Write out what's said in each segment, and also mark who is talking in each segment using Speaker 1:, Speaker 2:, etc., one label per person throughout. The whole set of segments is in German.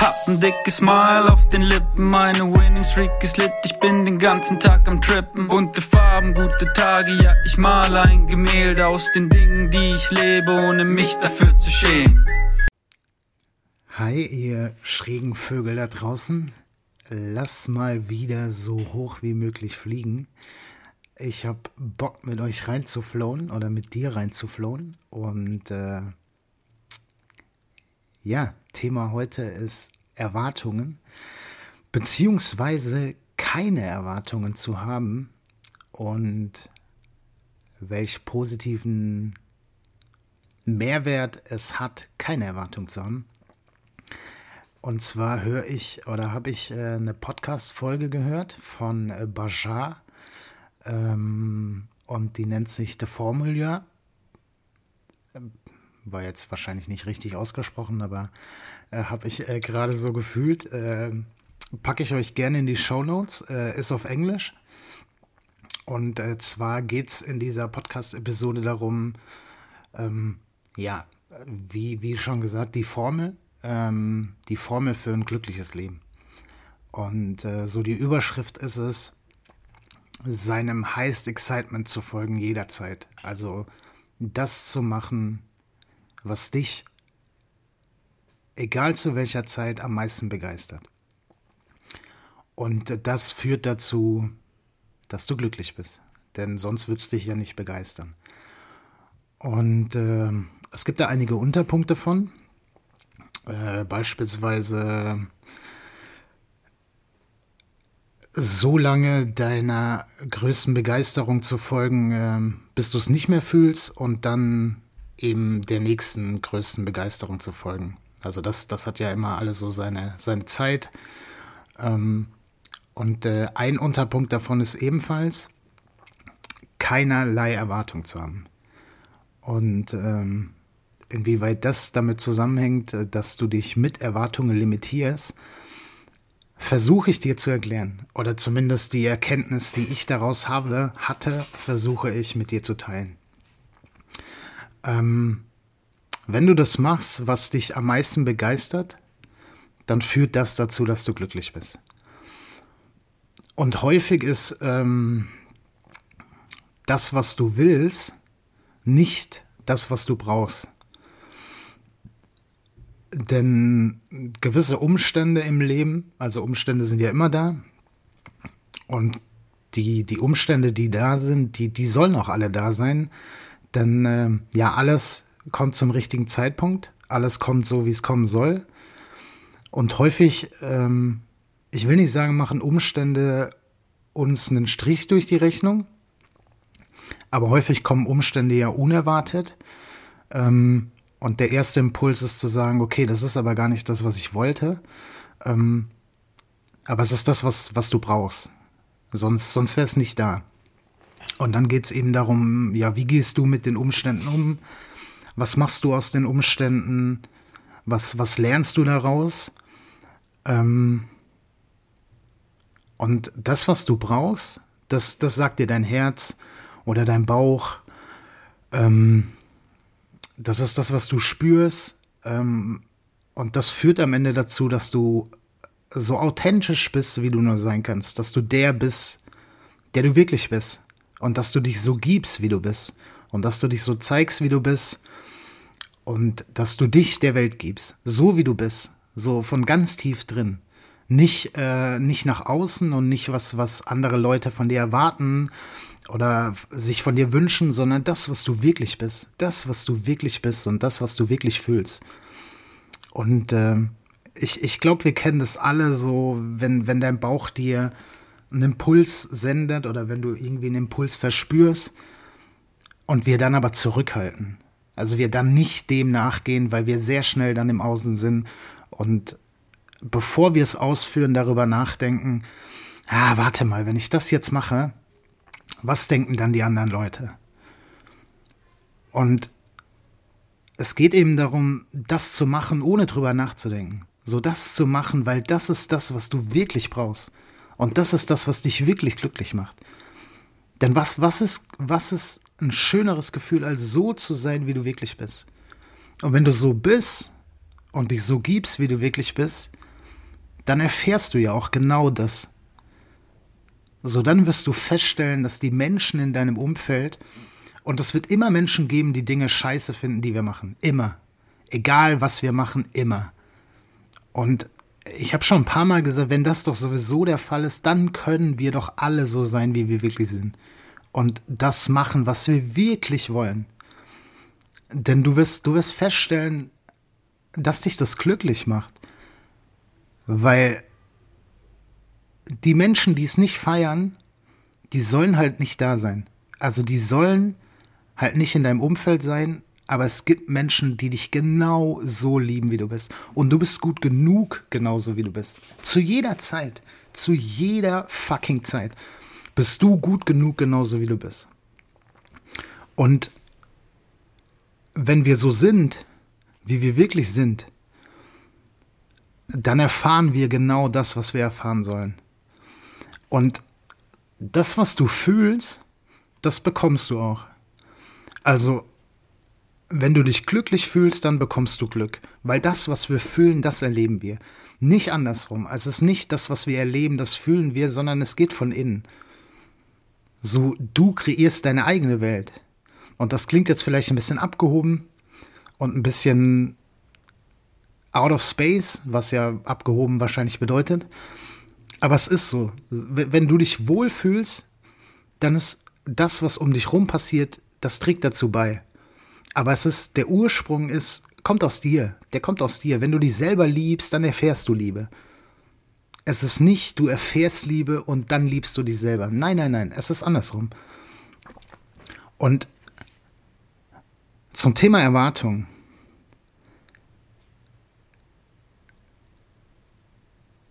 Speaker 1: Hab ein dickes Smile auf den Lippen, meine Winning Streak ist lit, ich bin den ganzen Tag am Trippen. Bunte Farben, gute Tage, ja, ich male ein Gemälde aus den Dingen, die ich lebe, ohne mich dafür zu schämen.
Speaker 2: Hi, ihr schrägen Vögel da draußen. Lass mal wieder so hoch wie möglich fliegen. Ich hab Bock mit euch reinzuflohen oder mit dir reinzuflohen. Und äh, ja, Thema heute ist Erwartungen, beziehungsweise keine Erwartungen zu haben und welch positiven Mehrwert es hat, keine Erwartung zu haben. Und zwar höre ich oder habe ich äh, eine Podcast-Folge gehört von äh, Bajar ähm, und die nennt sich The Formula. War jetzt wahrscheinlich nicht richtig ausgesprochen, aber äh, habe ich äh, gerade so gefühlt. Ähm, packe ich euch gerne in die Show Notes. Äh, ist auf Englisch. Und äh, zwar geht es in dieser Podcast-Episode darum, ähm, ja, wie, wie schon gesagt, die Formel ähm, die Formel für ein glückliches Leben. Und äh, so die Überschrift ist es, seinem Highest Excitement zu folgen jederzeit. Also das zu machen, was dich, egal zu welcher Zeit, am meisten begeistert. Und das führt dazu, dass du glücklich bist. Denn sonst würde es dich ja nicht begeistern. Und äh, es gibt da einige Unterpunkte von. Äh, beispielsweise so lange deiner größten Begeisterung zu folgen, äh, bis du es nicht mehr fühlst und dann eben der nächsten größten Begeisterung zu folgen. Also das, das hat ja immer alles so seine, seine Zeit. Ähm, und äh, ein Unterpunkt davon ist ebenfalls, keinerlei Erwartung zu haben. Und ähm, inwieweit das damit zusammenhängt, äh, dass du dich mit Erwartungen limitierst, versuche ich dir zu erklären. Oder zumindest die Erkenntnis, die ich daraus habe, hatte, versuche ich mit dir zu teilen. Ähm, wenn du das machst, was dich am meisten begeistert, dann führt das dazu, dass du glücklich bist. Und häufig ist ähm, das, was du willst, nicht das, was du brauchst. Denn gewisse Umstände im Leben, also Umstände sind ja immer da. Und die, die Umstände, die da sind, die, die sollen auch alle da sein. Denn äh, ja, alles kommt zum richtigen Zeitpunkt. Alles kommt so, wie es kommen soll. Und häufig, ähm, ich will nicht sagen, machen Umstände uns einen Strich durch die Rechnung. Aber häufig kommen Umstände ja unerwartet. Ähm, und der erste Impuls ist zu sagen, okay, das ist aber gar nicht das, was ich wollte. Ähm, aber es ist das, was, was du brauchst. Sonst, sonst wäre es nicht da. Und dann geht es eben darum, ja, wie gehst du mit den Umständen um? Was machst du aus den Umständen? Was, was lernst du daraus? Ähm, und das, was du brauchst, das, das sagt dir dein Herz oder dein Bauch. Ähm, das ist das, was du spürst. Ähm, und das führt am Ende dazu, dass du so authentisch bist, wie du nur sein kannst. Dass du der bist, der du wirklich bist. Und dass du dich so gibst, wie du bist. Und dass du dich so zeigst, wie du bist. Und dass du dich der Welt gibst. So wie du bist. So von ganz tief drin. Nicht, äh, nicht nach außen und nicht was, was andere Leute von dir erwarten oder sich von dir wünschen, sondern das, was du wirklich bist. Das, was du wirklich bist und das, was du wirklich fühlst. Und äh, ich, ich glaube, wir kennen das alle so, wenn, wenn dein Bauch dir einen Impuls sendet oder wenn du irgendwie einen Impuls verspürst und wir dann aber zurückhalten. Also wir dann nicht dem nachgehen, weil wir sehr schnell dann im Außen sind und bevor wir es ausführen, darüber nachdenken, ah, warte mal, wenn ich das jetzt mache, was denken dann die anderen Leute? Und es geht eben darum, das zu machen, ohne drüber nachzudenken. So das zu machen, weil das ist das, was du wirklich brauchst. Und das ist das, was dich wirklich glücklich macht. Denn was, was, ist, was ist ein schöneres Gefühl, als so zu sein, wie du wirklich bist? Und wenn du so bist und dich so gibst, wie du wirklich bist, dann erfährst du ja auch genau das. So, dann wirst du feststellen, dass die Menschen in deinem Umfeld, und es wird immer Menschen geben, die Dinge scheiße finden, die wir machen. Immer. Egal, was wir machen, immer. Und ich habe schon ein paar Mal gesagt, wenn das doch sowieso der Fall ist, dann können wir doch alle so sein, wie wir wirklich sind. Und das machen, was wir wirklich wollen. Denn du wirst, du wirst feststellen, dass dich das glücklich macht. Weil die Menschen, die es nicht feiern, die sollen halt nicht da sein. Also die sollen halt nicht in deinem Umfeld sein, aber es gibt Menschen, die dich genau so lieben, wie du bist. Und du bist gut genug, genauso wie du bist. Zu jeder Zeit, zu jeder fucking Zeit bist du gut genug, genauso wie du bist. Und wenn wir so sind, wie wir wirklich sind, dann erfahren wir genau das, was wir erfahren sollen. Und das, was du fühlst, das bekommst du auch. Also, wenn du dich glücklich fühlst, dann bekommst du Glück. Weil das, was wir fühlen, das erleben wir. Nicht andersrum. Es ist nicht das, was wir erleben, das fühlen wir, sondern es geht von innen. So, du kreierst deine eigene Welt. Und das klingt jetzt vielleicht ein bisschen abgehoben und ein bisschen out of space, was ja abgehoben wahrscheinlich bedeutet. Aber es ist so. Wenn du dich wohlfühlst, dann ist das, was um dich rum passiert, das trägt dazu bei. Aber es ist, der Ursprung ist, kommt aus dir. Der kommt aus dir. Wenn du dich selber liebst, dann erfährst du Liebe. Es ist nicht, du erfährst Liebe und dann liebst du dich selber. Nein, nein, nein. Es ist andersrum. Und zum Thema Erwartung.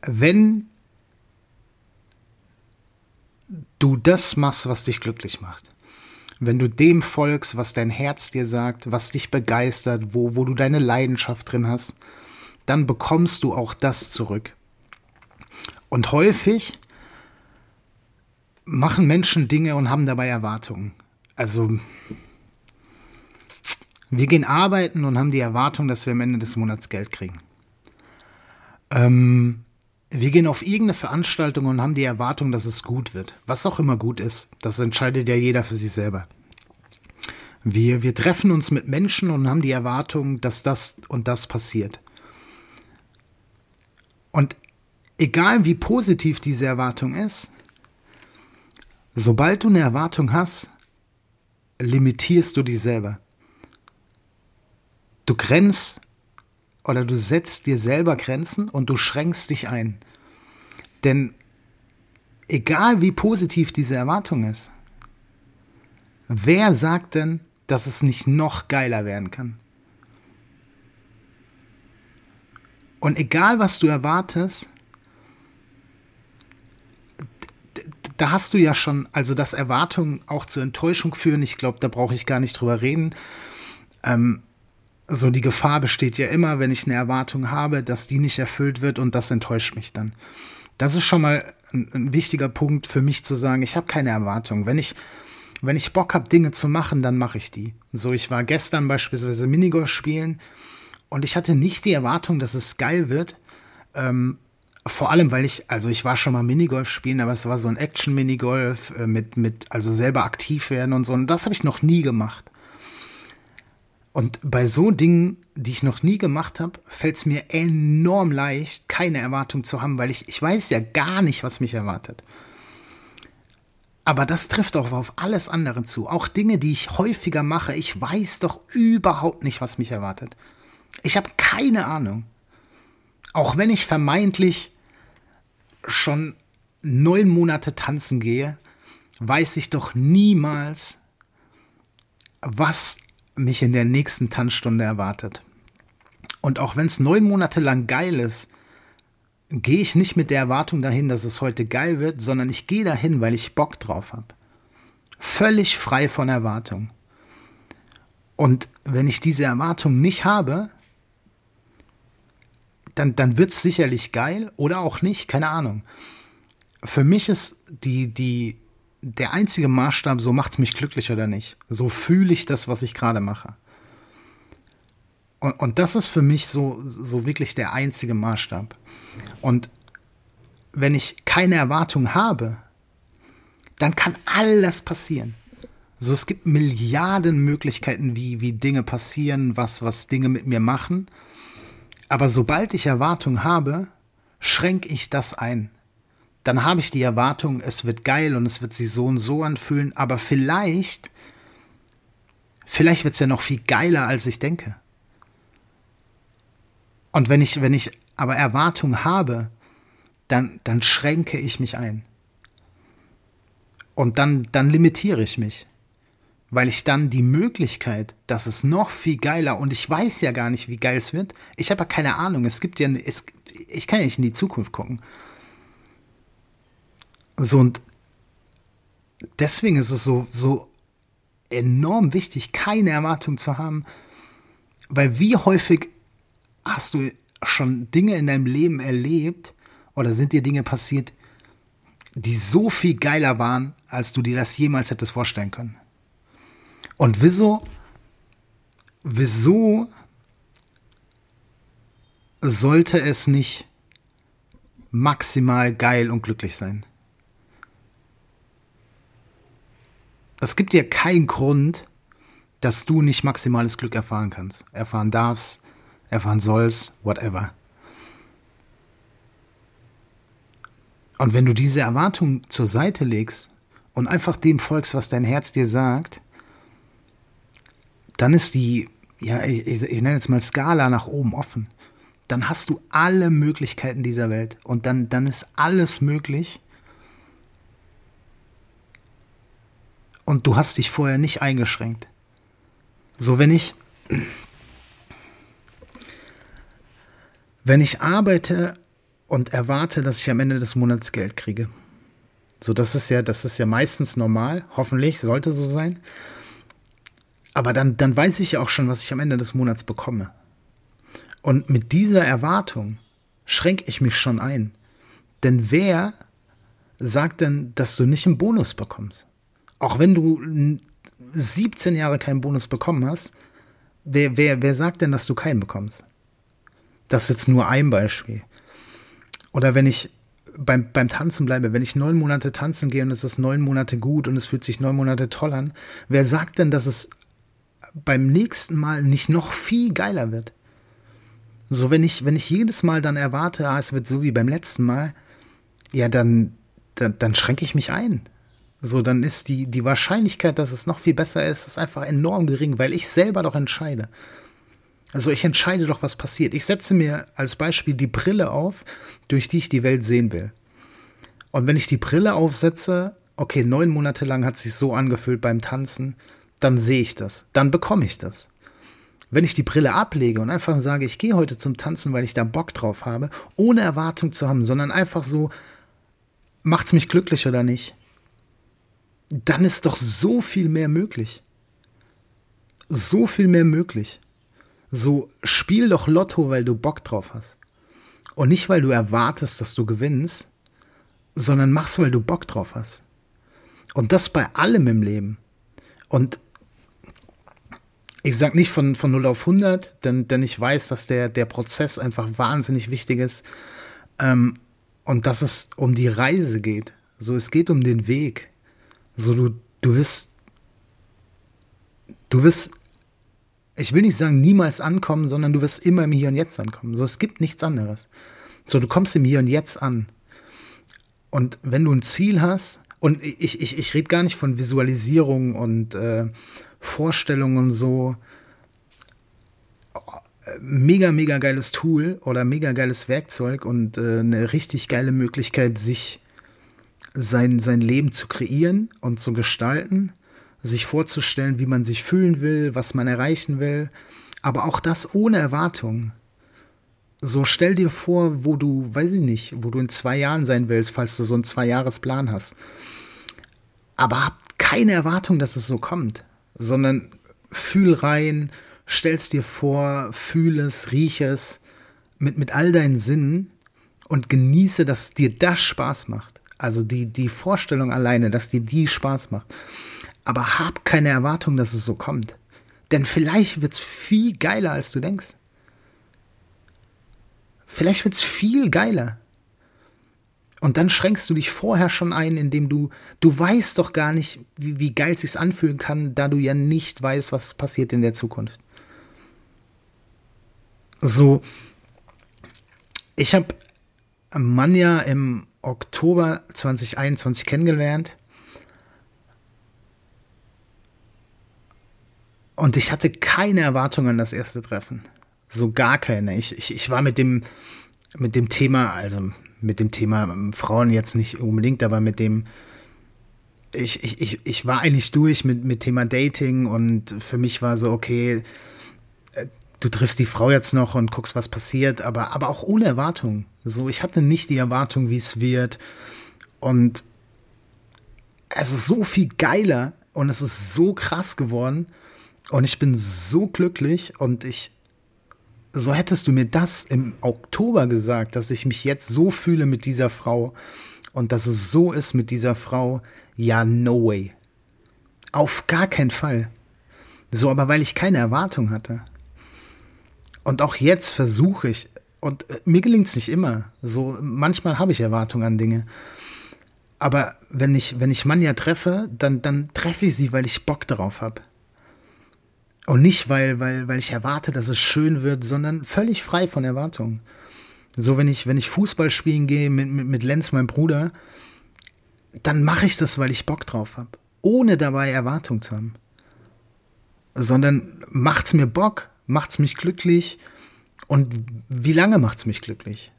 Speaker 2: Wenn du das machst, was dich glücklich macht. Wenn du dem folgst, was dein Herz dir sagt, was dich begeistert, wo, wo du deine Leidenschaft drin hast, dann bekommst du auch das zurück. Und häufig machen Menschen Dinge und haben dabei Erwartungen. Also wir gehen arbeiten und haben die Erwartung, dass wir am Ende des Monats Geld kriegen. Ähm, wir gehen auf irgendeine Veranstaltung und haben die Erwartung, dass es gut wird. Was auch immer gut ist, das entscheidet ja jeder für sich selber. Wir, wir treffen uns mit Menschen und haben die Erwartung, dass das und das passiert. Und egal wie positiv diese Erwartung ist, sobald du eine Erwartung hast, limitierst du dich selber. Du grenzt oder du setzt dir selber Grenzen und du schränkst dich ein. Denn egal wie positiv diese Erwartung ist, wer sagt denn, dass es nicht noch geiler werden kann? Und egal was du erwartest, da hast du ja schon, also dass Erwartungen auch zur Enttäuschung führen, ich glaube, da brauche ich gar nicht drüber reden. Ähm, so die Gefahr besteht ja immer, wenn ich eine Erwartung habe, dass die nicht erfüllt wird und das enttäuscht mich dann. Das ist schon mal ein, ein wichtiger Punkt für mich zu sagen, ich habe keine Erwartung. Wenn ich wenn ich Bock habe, Dinge zu machen, dann mache ich die. So, ich war gestern beispielsweise Minigolf spielen und ich hatte nicht die Erwartung, dass es geil wird. Ähm, vor allem, weil ich, also ich war schon mal Minigolf spielen, aber es war so ein Action-Minigolf äh, mit, mit, also selber aktiv werden und so. Und das habe ich noch nie gemacht. Und bei so Dingen, die ich noch nie gemacht habe, fällt es mir enorm leicht, keine Erwartung zu haben, weil ich, ich weiß ja gar nicht, was mich erwartet. Aber das trifft auch auf alles andere zu. Auch Dinge, die ich häufiger mache. Ich weiß doch überhaupt nicht, was mich erwartet. Ich habe keine Ahnung. Auch wenn ich vermeintlich schon neun Monate tanzen gehe, weiß ich doch niemals, was mich in der nächsten Tanzstunde erwartet. Und auch wenn es neun Monate lang geil ist, gehe ich nicht mit der Erwartung dahin, dass es heute geil wird, sondern ich gehe dahin, weil ich Bock drauf habe. Völlig frei von Erwartung. Und wenn ich diese Erwartung nicht habe, dann, dann wird es sicherlich geil oder auch nicht, keine Ahnung. Für mich ist die, die, der einzige Maßstab, so macht es mich glücklich oder nicht. So fühle ich das, was ich gerade mache. Und, und das ist für mich so, so wirklich der einzige Maßstab. Und wenn ich keine Erwartung habe, dann kann alles passieren. So, es gibt Milliarden Möglichkeiten, wie, wie Dinge passieren, was, was Dinge mit mir machen. Aber sobald ich Erwartung habe, schränke ich das ein dann habe ich die Erwartung, es wird geil und es wird sich so und so anfühlen, aber vielleicht, vielleicht wird es ja noch viel geiler, als ich denke. Und wenn ich, wenn ich aber Erwartung habe, dann, dann schränke ich mich ein. Und dann, dann limitiere ich mich. Weil ich dann die Möglichkeit, dass es noch viel geiler und ich weiß ja gar nicht, wie geil es wird. Ich habe ja keine Ahnung. Es gibt ja, es, ich kann ja nicht in die Zukunft gucken. So und deswegen ist es so, so enorm wichtig, keine Erwartung zu haben, weil wie häufig hast du schon Dinge in deinem Leben erlebt oder sind dir Dinge passiert, die so viel geiler waren, als du dir das jemals hättest vorstellen können. Und wieso, wieso sollte es nicht maximal geil und glücklich sein? Es gibt dir keinen Grund, dass du nicht maximales Glück erfahren kannst, erfahren darfst, erfahren sollst, whatever. Und wenn du diese Erwartung zur Seite legst und einfach dem folgst, was dein Herz dir sagt, dann ist die, ja, ich, ich nenne jetzt mal Skala nach oben offen. Dann hast du alle Möglichkeiten dieser Welt und dann, dann ist alles möglich und du hast dich vorher nicht eingeschränkt. So, wenn ich, wenn ich arbeite und erwarte, dass ich am Ende des Monats Geld kriege. So, das ist ja, das ist ja meistens normal. Hoffentlich sollte so sein. Aber dann, dann weiß ich ja auch schon, was ich am Ende des Monats bekomme. Und mit dieser Erwartung schränke ich mich schon ein. Denn wer sagt denn, dass du nicht einen Bonus bekommst? Auch wenn du 17 Jahre keinen Bonus bekommen hast, wer, wer, wer sagt denn, dass du keinen bekommst? Das ist jetzt nur ein Beispiel. Oder wenn ich beim, beim Tanzen bleibe, wenn ich neun Monate tanzen gehe und es ist neun Monate gut und es fühlt sich neun Monate toll an, wer sagt denn, dass es beim nächsten Mal nicht noch viel geiler wird? So, wenn ich, wenn ich jedes Mal dann erwarte, ah, es wird so wie beim letzten Mal, ja, dann, dann, dann schränke ich mich ein. So, dann ist die, die Wahrscheinlichkeit, dass es noch viel besser ist, ist einfach enorm gering, weil ich selber doch entscheide. Also ich entscheide doch, was passiert. Ich setze mir als Beispiel die Brille auf, durch die ich die Welt sehen will. Und wenn ich die Brille aufsetze, okay, neun Monate lang hat sich so angefühlt beim Tanzen, dann sehe ich das, dann bekomme ich das. Wenn ich die Brille ablege und einfach sage, ich gehe heute zum Tanzen, weil ich da Bock drauf habe, ohne Erwartung zu haben, sondern einfach so, macht es mich glücklich oder nicht, dann ist doch so viel mehr möglich. So viel mehr möglich. So spiel doch Lotto, weil du Bock drauf hast. Und nicht, weil du erwartest, dass du gewinnst, sondern mach's, weil du Bock drauf hast. Und das bei allem im Leben. Und ich sag nicht von, von 0 auf 100, denn, denn ich weiß, dass der, der Prozess einfach wahnsinnig wichtig ist. Ähm, und dass es um die Reise geht. So, es geht um den Weg. So, du, du wirst, du wirst ich will nicht sagen niemals ankommen, sondern du wirst immer im Hier und Jetzt ankommen. So, es gibt nichts anderes. So, du kommst im Hier und Jetzt an. Und wenn du ein Ziel hast, und ich, ich, ich rede gar nicht von Visualisierung und äh, Vorstellungen und so, mega, mega geiles Tool oder mega geiles Werkzeug und äh, eine richtig geile Möglichkeit, sich sein, sein Leben zu kreieren und zu gestalten, sich vorzustellen, wie man sich fühlen will, was man erreichen will, aber auch das ohne Erwartung. So stell dir vor, wo du, weiß ich nicht, wo du in zwei Jahren sein willst, falls du so einen Zwei-Jahres-Plan hast. Aber hab keine Erwartung, dass es so kommt, sondern fühl rein, stellst dir vor, fühl es, riech es mit, mit all deinen Sinnen und genieße, dass dir das Spaß macht. Also die, die Vorstellung alleine, dass dir die Spaß macht. Aber hab keine Erwartung, dass es so kommt. Denn vielleicht wird es viel geiler, als du denkst. Vielleicht wird es viel geiler. Und dann schränkst du dich vorher schon ein, indem du, du weißt doch gar nicht, wie, wie geil es sich anfühlen kann, da du ja nicht weißt, was passiert in der Zukunft. So, ich habe Manja im Oktober 2021 kennengelernt. Und ich hatte keine Erwartungen an das erste Treffen. So gar keine. Ich, ich, ich war mit dem, mit dem Thema, also mit dem Thema Frauen jetzt nicht unbedingt, aber mit dem, ich, ich, ich, ich war eigentlich durch mit, mit Thema Dating und für mich war so, okay, du triffst die Frau jetzt noch und guckst, was passiert, aber, aber auch ohne Erwartung. So, ich hatte nicht die Erwartung, wie es wird. Und es ist so viel geiler und es ist so krass geworden. Und ich bin so glücklich und ich, so hättest du mir das im Oktober gesagt, dass ich mich jetzt so fühle mit dieser Frau und dass es so ist mit dieser Frau, ja, no way. Auf gar keinen Fall. So, aber weil ich keine Erwartung hatte. Und auch jetzt versuche ich, und äh, mir gelingt es nicht immer. So, manchmal habe ich Erwartungen an Dinge. Aber wenn ich, wenn ich Manja treffe, dann, dann treffe ich sie, weil ich Bock darauf habe. Und nicht, weil, weil, weil ich erwarte, dass es schön wird, sondern völlig frei von Erwartungen. So, wenn ich, wenn ich Fußball spielen gehe mit, mit, mit Lenz, meinem Bruder, dann mache ich das, weil ich Bock drauf habe. Ohne dabei Erwartung zu haben. Sondern macht's mir Bock, macht's mich glücklich und wie lange macht's mich glücklich?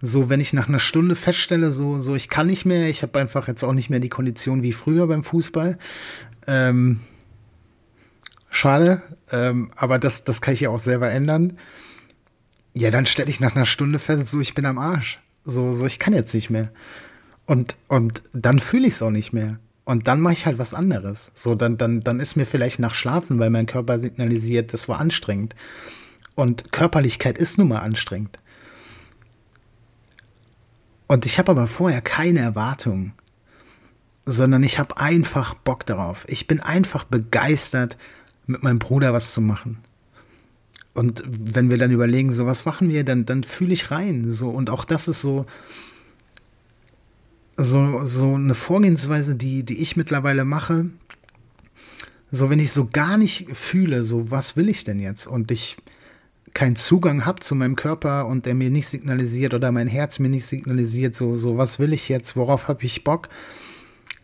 Speaker 2: So, wenn ich nach einer Stunde feststelle, so, so ich kann nicht mehr, ich habe einfach jetzt auch nicht mehr die Kondition wie früher beim Fußball. Ähm, schade, ähm, aber das, das kann ich ja auch selber ändern. Ja, dann stelle ich nach einer Stunde fest, so ich bin am Arsch. So, so ich kann jetzt nicht mehr. Und, und dann fühle ich es auch nicht mehr. Und dann mache ich halt was anderes. So, dann, dann, dann ist mir vielleicht nach Schlafen, weil mein Körper signalisiert, das war anstrengend. Und Körperlichkeit ist nun mal anstrengend. Und ich habe aber vorher keine Erwartungen, sondern ich habe einfach Bock darauf. Ich bin einfach begeistert, mit meinem Bruder was zu machen. Und wenn wir dann überlegen, so was machen wir, dann, dann fühle ich rein. So, und auch das ist so, so, so eine Vorgehensweise, die, die ich mittlerweile mache, so wenn ich so gar nicht fühle, so was will ich denn jetzt und ich keinen Zugang habe zu meinem Körper und der mir nicht signalisiert oder mein Herz mir nicht signalisiert, so, so was will ich jetzt, worauf habe ich Bock,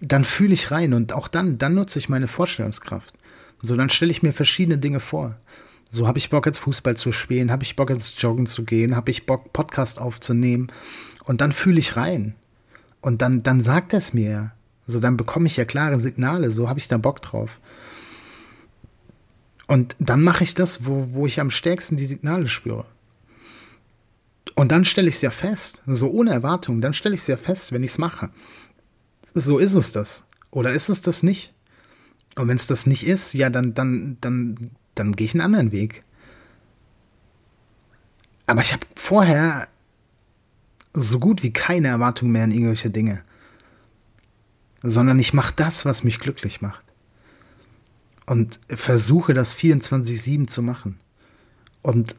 Speaker 2: dann fühle ich rein und auch dann, dann nutze ich meine Vorstellungskraft. So, dann stelle ich mir verschiedene Dinge vor. So habe ich Bock jetzt Fußball zu spielen, habe ich Bock jetzt joggen zu gehen, habe ich Bock Podcast aufzunehmen und dann fühle ich rein. Und dann, dann sagt es mir. So, dann bekomme ich ja klare Signale. So habe ich da Bock drauf. Und dann mache ich das, wo, wo ich am stärksten die Signale spüre. Und dann stelle ich es ja fest, so ohne Erwartung, dann stelle ich es ja fest, wenn ich es mache. So ist es das. Oder ist es das nicht? Und wenn es das nicht ist, ja, dann, dann, dann, dann gehe ich einen anderen Weg. Aber ich habe vorher so gut wie keine Erwartung mehr an irgendwelche Dinge, sondern ich mache das, was mich glücklich macht. Und versuche das 24-7 zu machen. Und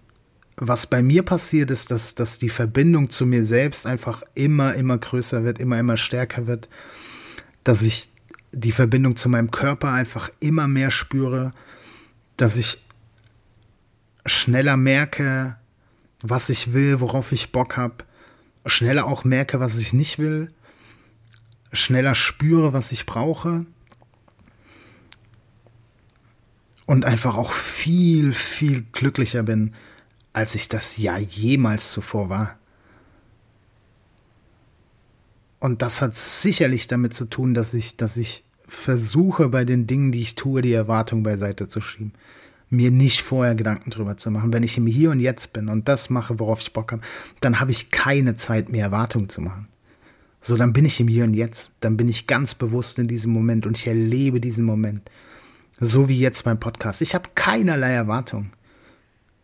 Speaker 2: was bei mir passiert ist, dass, dass die Verbindung zu mir selbst einfach immer, immer größer wird, immer, immer stärker wird. Dass ich die Verbindung zu meinem Körper einfach immer mehr spüre. Dass ich schneller merke, was ich will, worauf ich Bock habe, schneller auch merke, was ich nicht will, schneller spüre, was ich brauche und einfach auch viel, viel glücklicher bin, als ich das ja jemals zuvor war. Und das hat sicherlich damit zu tun, dass ich, dass ich versuche, bei den Dingen, die ich tue, die Erwartung beiseite zu schieben. Mir nicht vorher Gedanken drüber zu machen. Wenn ich im Hier und Jetzt bin und das mache, worauf ich Bock habe, dann habe ich keine Zeit mehr, Erwartungen zu machen. So, dann bin ich im Hier und Jetzt. Dann bin ich ganz bewusst in diesem Moment und ich erlebe diesen Moment. So wie jetzt beim Podcast. Ich habe keinerlei Erwartung.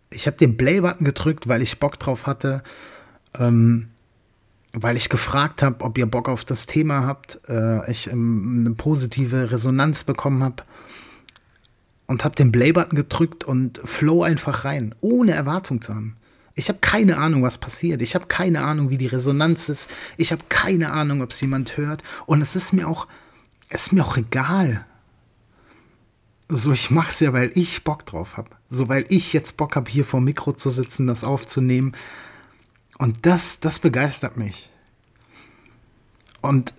Speaker 2: Ich habe den Play-Button gedrückt, weil ich Bock drauf hatte. Ähm, weil ich gefragt habe, ob ihr Bock auf das Thema habt, äh, ich ähm, eine positive Resonanz bekommen habe und habe den Play-Button gedrückt und flow einfach rein, ohne Erwartung zu haben. Ich habe keine Ahnung, was passiert. Ich habe keine Ahnung, wie die Resonanz ist. Ich habe keine Ahnung, ob es jemand hört. Und es ist mir auch, es ist mir auch egal. So, ich mach's ja, weil ich Bock drauf habe. So, weil ich jetzt Bock habe, hier vor dem Mikro zu sitzen, das aufzunehmen und das, das begeistert mich. Und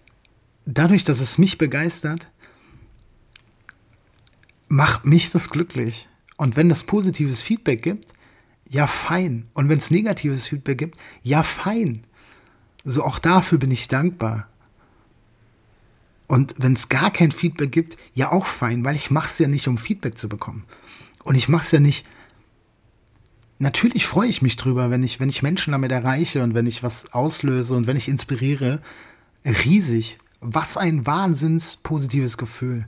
Speaker 2: dadurch, dass es mich begeistert, macht mich das glücklich. Und wenn es positives Feedback gibt, ja fein. Und wenn es negatives Feedback gibt, ja fein. So auch dafür bin ich dankbar. Und wenn es gar kein Feedback gibt, ja auch fein, weil ich mache es ja nicht, um Feedback zu bekommen. Und ich mache es ja nicht, natürlich freue ich mich drüber, wenn ich, wenn ich Menschen damit erreiche und wenn ich was auslöse und wenn ich inspiriere. Riesig. Was ein wahnsinns positives Gefühl.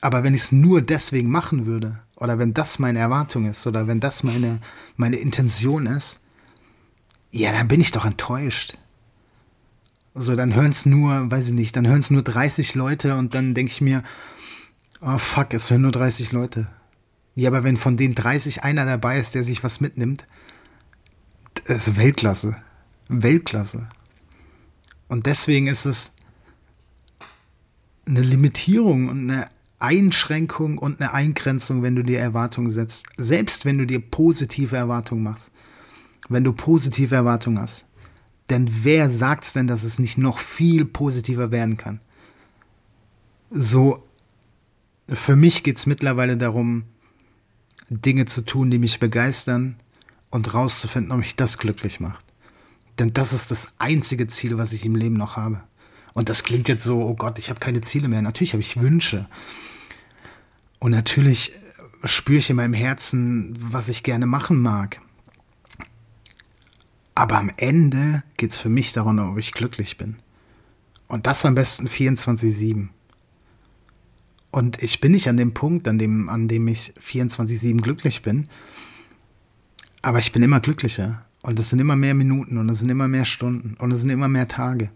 Speaker 2: Aber wenn ich es nur deswegen machen würde, oder wenn das meine Erwartung ist, oder wenn das meine, meine Intention ist, ja, dann bin ich doch enttäuscht. So, dann hören es nur, weiß ich nicht, dann hören es nur 30 Leute und dann denke ich mir, oh fuck, es hören nur 30 Leute. Ja, aber wenn von den 30 einer dabei ist, der sich was mitnimmt, das ist Weltklasse. Weltklasse. Und deswegen ist es eine Limitierung und eine Einschränkung und eine Eingrenzung, wenn du dir Erwartungen setzt. Selbst wenn du dir positive Erwartungen machst. Wenn du positive Erwartungen hast. Denn wer sagt es denn, dass es nicht noch viel positiver werden kann? So, für mich geht es mittlerweile darum, Dinge zu tun, die mich begeistern und rauszufinden, ob mich das glücklich macht. Denn das ist das einzige Ziel, was ich im Leben noch habe. Und das klingt jetzt so, oh Gott, ich habe keine Ziele mehr. Natürlich habe ich Wünsche. Und natürlich spüre ich in meinem Herzen, was ich gerne machen mag. Aber am Ende geht es für mich darum, ob ich glücklich bin. Und das am besten 24-7. Und ich bin nicht an dem Punkt, an dem, an dem ich 24-7 glücklich bin. Aber ich bin immer glücklicher. Und es sind immer mehr Minuten und es sind immer mehr Stunden und es sind immer mehr Tage.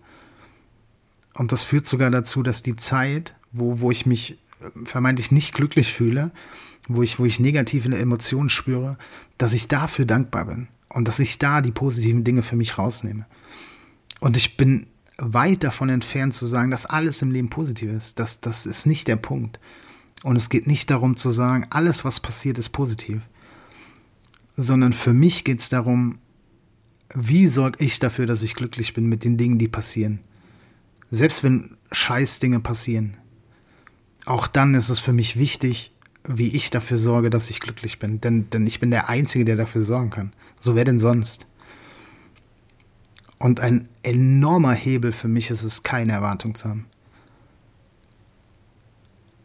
Speaker 2: Und das führt sogar dazu, dass die Zeit, wo, wo ich mich äh, vermeintlich nicht glücklich fühle, wo ich, wo ich negative Emotionen spüre, dass ich dafür dankbar bin und dass ich da die positiven Dinge für mich rausnehme. Und ich bin weit davon entfernt zu sagen, dass alles im Leben positiv ist. Das, das ist nicht der Punkt. Und es geht nicht darum zu sagen, alles, was passiert, ist positiv. Sondern für mich geht es darum, wie sorge ich dafür, dass ich glücklich bin mit den Dingen, die passieren. Selbst wenn Scheißdinge passieren. Auch dann ist es für mich wichtig, wie ich dafür sorge, dass ich glücklich bin. Denn, denn ich bin der Einzige, der dafür sorgen kann. So wer denn sonst? Und ein enormer Hebel für mich ist es, keine Erwartung zu haben.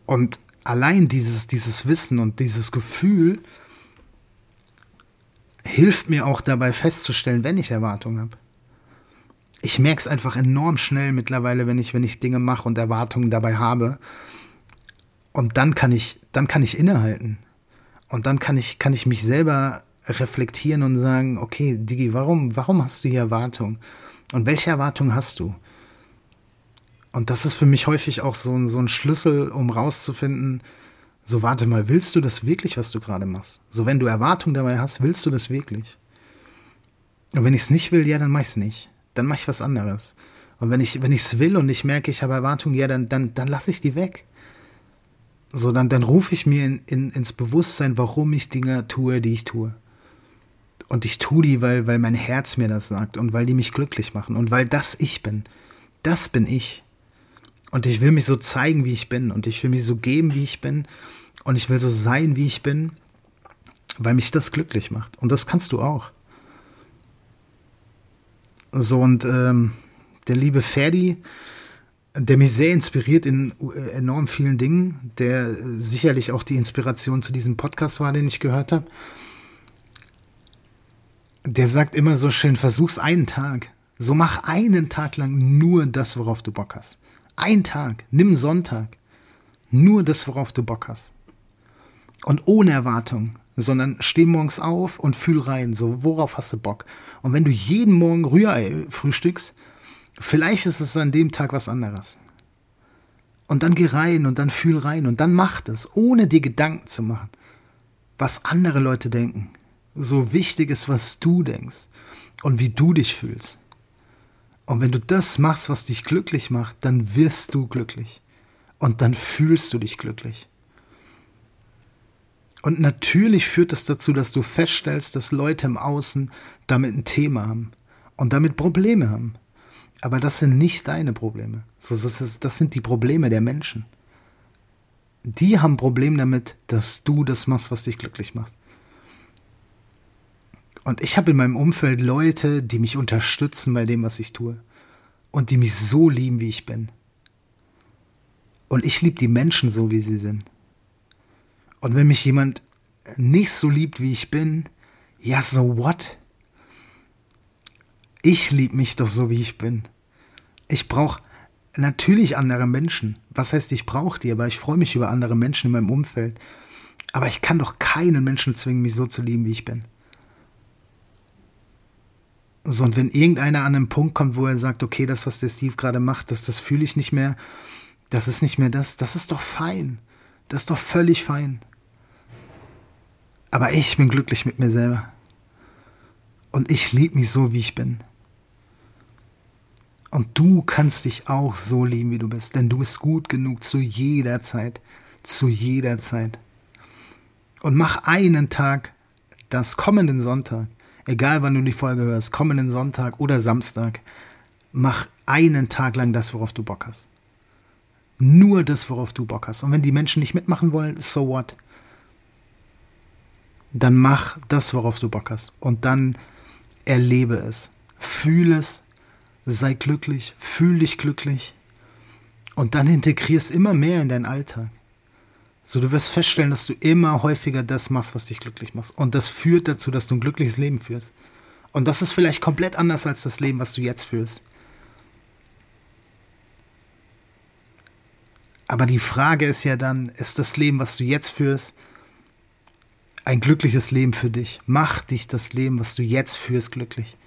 Speaker 2: Und allein dieses, dieses Wissen und dieses Gefühl hilft mir auch dabei festzustellen, wenn ich Erwartungen habe. Ich merke es einfach enorm schnell mittlerweile, wenn ich, wenn ich Dinge mache und Erwartungen dabei habe. Und dann kann ich, dann kann ich innehalten. Und dann kann ich, kann ich mich selber reflektieren und sagen, okay, Digi, warum, warum hast du hier Erwartungen? Und welche Erwartungen hast du? Und das ist für mich häufig auch so ein, so ein Schlüssel, um rauszufinden, so warte mal, willst du das wirklich, was du gerade machst? So wenn du Erwartungen dabei hast, willst du das wirklich? Und wenn ich es nicht will, ja, dann mach ich es nicht. Dann mach ich was anderes. Und wenn ich wenn ich es will und ich merke, ich habe Erwartungen, ja, dann dann dann lasse ich die weg. So, dann, dann rufe ich mir in, in, ins Bewusstsein, warum ich Dinge tue, die ich tue. Und ich tue die, weil, weil mein Herz mir das sagt und weil die mich glücklich machen und weil das ich bin. Das bin ich. Und ich will mich so zeigen, wie ich bin. Und ich will mich so geben, wie ich bin. Und ich will so sein, wie ich bin, weil mich das glücklich macht. Und das kannst du auch. So, und ähm, der liebe Ferdi, der mich sehr inspiriert in äh, enorm vielen Dingen, der sicherlich auch die Inspiration zu diesem Podcast war, den ich gehört habe. Der sagt immer so schön, versuch's einen Tag. So mach einen Tag lang nur das, worauf du Bock hast. Ein Tag, nimm Sonntag. Nur das, worauf du Bock hast. Und ohne Erwartung, sondern steh morgens auf und fühl rein, so worauf hast du Bock. Und wenn du jeden Morgen Rührei frühstückst, vielleicht ist es an dem Tag was anderes. Und dann geh rein und dann fühl rein und dann mach das, ohne dir Gedanken zu machen, was andere Leute denken. So wichtig ist, was du denkst und wie du dich fühlst. Und wenn du das machst, was dich glücklich macht, dann wirst du glücklich. Und dann fühlst du dich glücklich. Und natürlich führt es das dazu, dass du feststellst, dass Leute im Außen damit ein Thema haben und damit Probleme haben. Aber das sind nicht deine Probleme. Das sind die Probleme der Menschen. Die haben Probleme damit, dass du das machst, was dich glücklich macht. Und ich habe in meinem Umfeld Leute, die mich unterstützen bei dem, was ich tue. Und die mich so lieben, wie ich bin. Und ich liebe die Menschen so, wie sie sind. Und wenn mich jemand nicht so liebt, wie ich bin, ja, so what? Ich liebe mich doch so, wie ich bin. Ich brauche natürlich andere Menschen. Was heißt, ich brauche die, aber ich freue mich über andere Menschen in meinem Umfeld. Aber ich kann doch keinen Menschen zwingen, mich so zu lieben, wie ich bin. So, und wenn irgendeiner an einen Punkt kommt, wo er sagt, okay, das, was der Steve gerade macht, das, das fühle ich nicht mehr, das ist nicht mehr das, das ist doch fein. Das ist doch völlig fein. Aber ich bin glücklich mit mir selber. Und ich liebe mich so, wie ich bin. Und du kannst dich auch so lieben, wie du bist, denn du bist gut genug zu jeder Zeit. Zu jeder Zeit. Und mach einen Tag, das kommenden Sonntag, egal wann du die Folge hörst, kommenden Sonntag oder Samstag, mach einen Tag lang das, worauf du Bock hast. Nur das, worauf du Bock hast. Und wenn die Menschen nicht mitmachen wollen, so what? Dann mach das, worauf du Bock hast. Und dann erlebe es. Fühle es. Sei glücklich. Fühl dich glücklich. Und dann integrierst immer mehr in deinen Alltag. So, du wirst feststellen, dass du immer häufiger das machst, was dich glücklich macht. Und das führt dazu, dass du ein glückliches Leben führst. Und das ist vielleicht komplett anders als das Leben, was du jetzt führst. Aber die Frage ist ja dann, ist das Leben, was du jetzt führst, ein glückliches Leben für dich? Macht dich das Leben, was du jetzt führst, glücklich?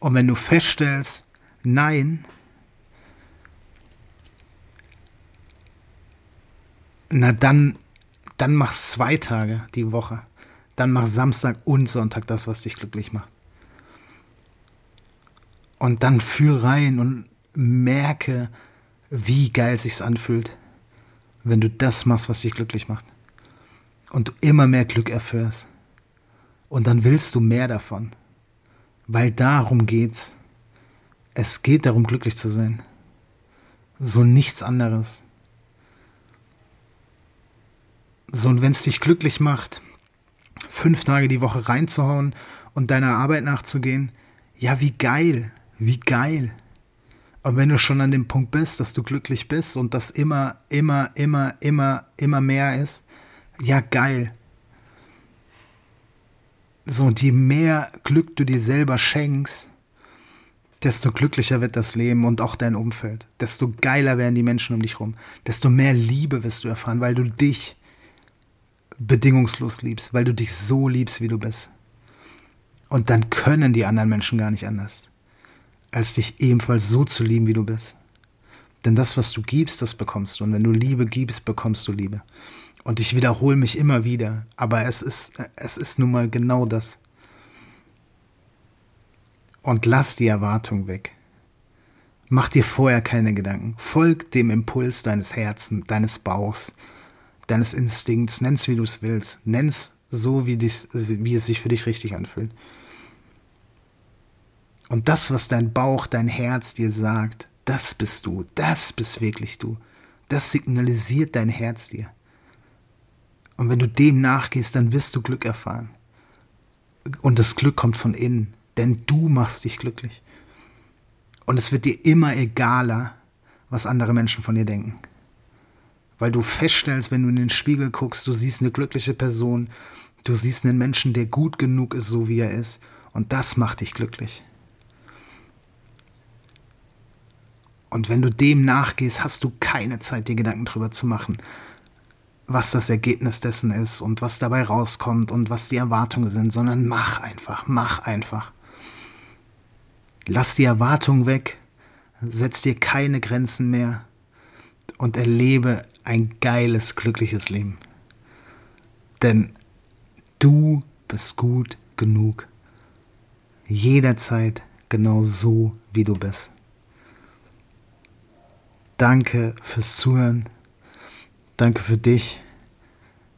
Speaker 2: Und wenn du feststellst, nein, Na, dann, dann mach zwei Tage die Woche. Dann mach Samstag und Sonntag das, was dich glücklich macht. Und dann fühl rein und merke, wie geil sich's anfühlt, wenn du das machst, was dich glücklich macht. Und du immer mehr Glück erfährst. Und dann willst du mehr davon. Weil darum geht's. Es geht darum, glücklich zu sein. So nichts anderes. So, und wenn es dich glücklich macht, fünf Tage die Woche reinzuhauen und deiner Arbeit nachzugehen, ja, wie geil, wie geil. Und wenn du schon an dem Punkt bist, dass du glücklich bist und das immer, immer, immer, immer, immer mehr ist, ja, geil. So, und je mehr Glück du dir selber schenkst, desto glücklicher wird das Leben und auch dein Umfeld. Desto geiler werden die Menschen um dich rum. Desto mehr Liebe wirst du erfahren, weil du dich bedingungslos liebst, weil du dich so liebst, wie du bist. Und dann können die anderen Menschen gar nicht anders, als dich ebenfalls so zu lieben, wie du bist. Denn das, was du gibst, das bekommst du. Und wenn du Liebe gibst, bekommst du Liebe. Und ich wiederhole mich immer wieder, aber es ist, es ist nun mal genau das. Und lass die Erwartung weg. Mach dir vorher keine Gedanken. Folg dem Impuls deines Herzens, deines Bauchs deines Instinkts, nenn's wie du es willst, nenn's so, wie, dich, wie es sich für dich richtig anfühlt. Und das, was dein Bauch, dein Herz dir sagt, das bist du, das bist wirklich du. Das signalisiert dein Herz dir. Und wenn du dem nachgehst, dann wirst du Glück erfahren. Und das Glück kommt von innen, denn du machst dich glücklich. Und es wird dir immer egaler, was andere Menschen von dir denken. Weil du feststellst, wenn du in den Spiegel guckst, du siehst eine glückliche Person, du siehst einen Menschen, der gut genug ist, so wie er ist. Und das macht dich glücklich. Und wenn du dem nachgehst, hast du keine Zeit, dir Gedanken drüber zu machen, was das Ergebnis dessen ist und was dabei rauskommt und was die Erwartungen sind, sondern mach einfach, mach einfach. Lass die Erwartungen weg, setz dir keine Grenzen mehr und erlebe ein geiles, glückliches Leben. Denn du bist gut genug. Jederzeit genau so, wie du bist. Danke fürs Zuhören. Danke für dich.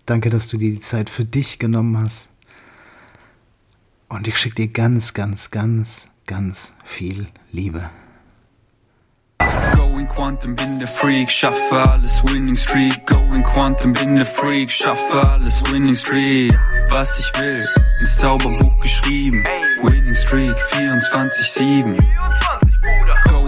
Speaker 2: Danke, dass du dir die Zeit für dich genommen hast. Und ich schicke dir ganz, ganz, ganz, ganz viel Liebe.
Speaker 1: Going Quantum, bin der Freak, schaffe alles Winning Streak. Going Quantum, bin der Freak, schaffe alles Winning Streak. Was ich will, ins Zauberbuch geschrieben. Winning Streak 24-7.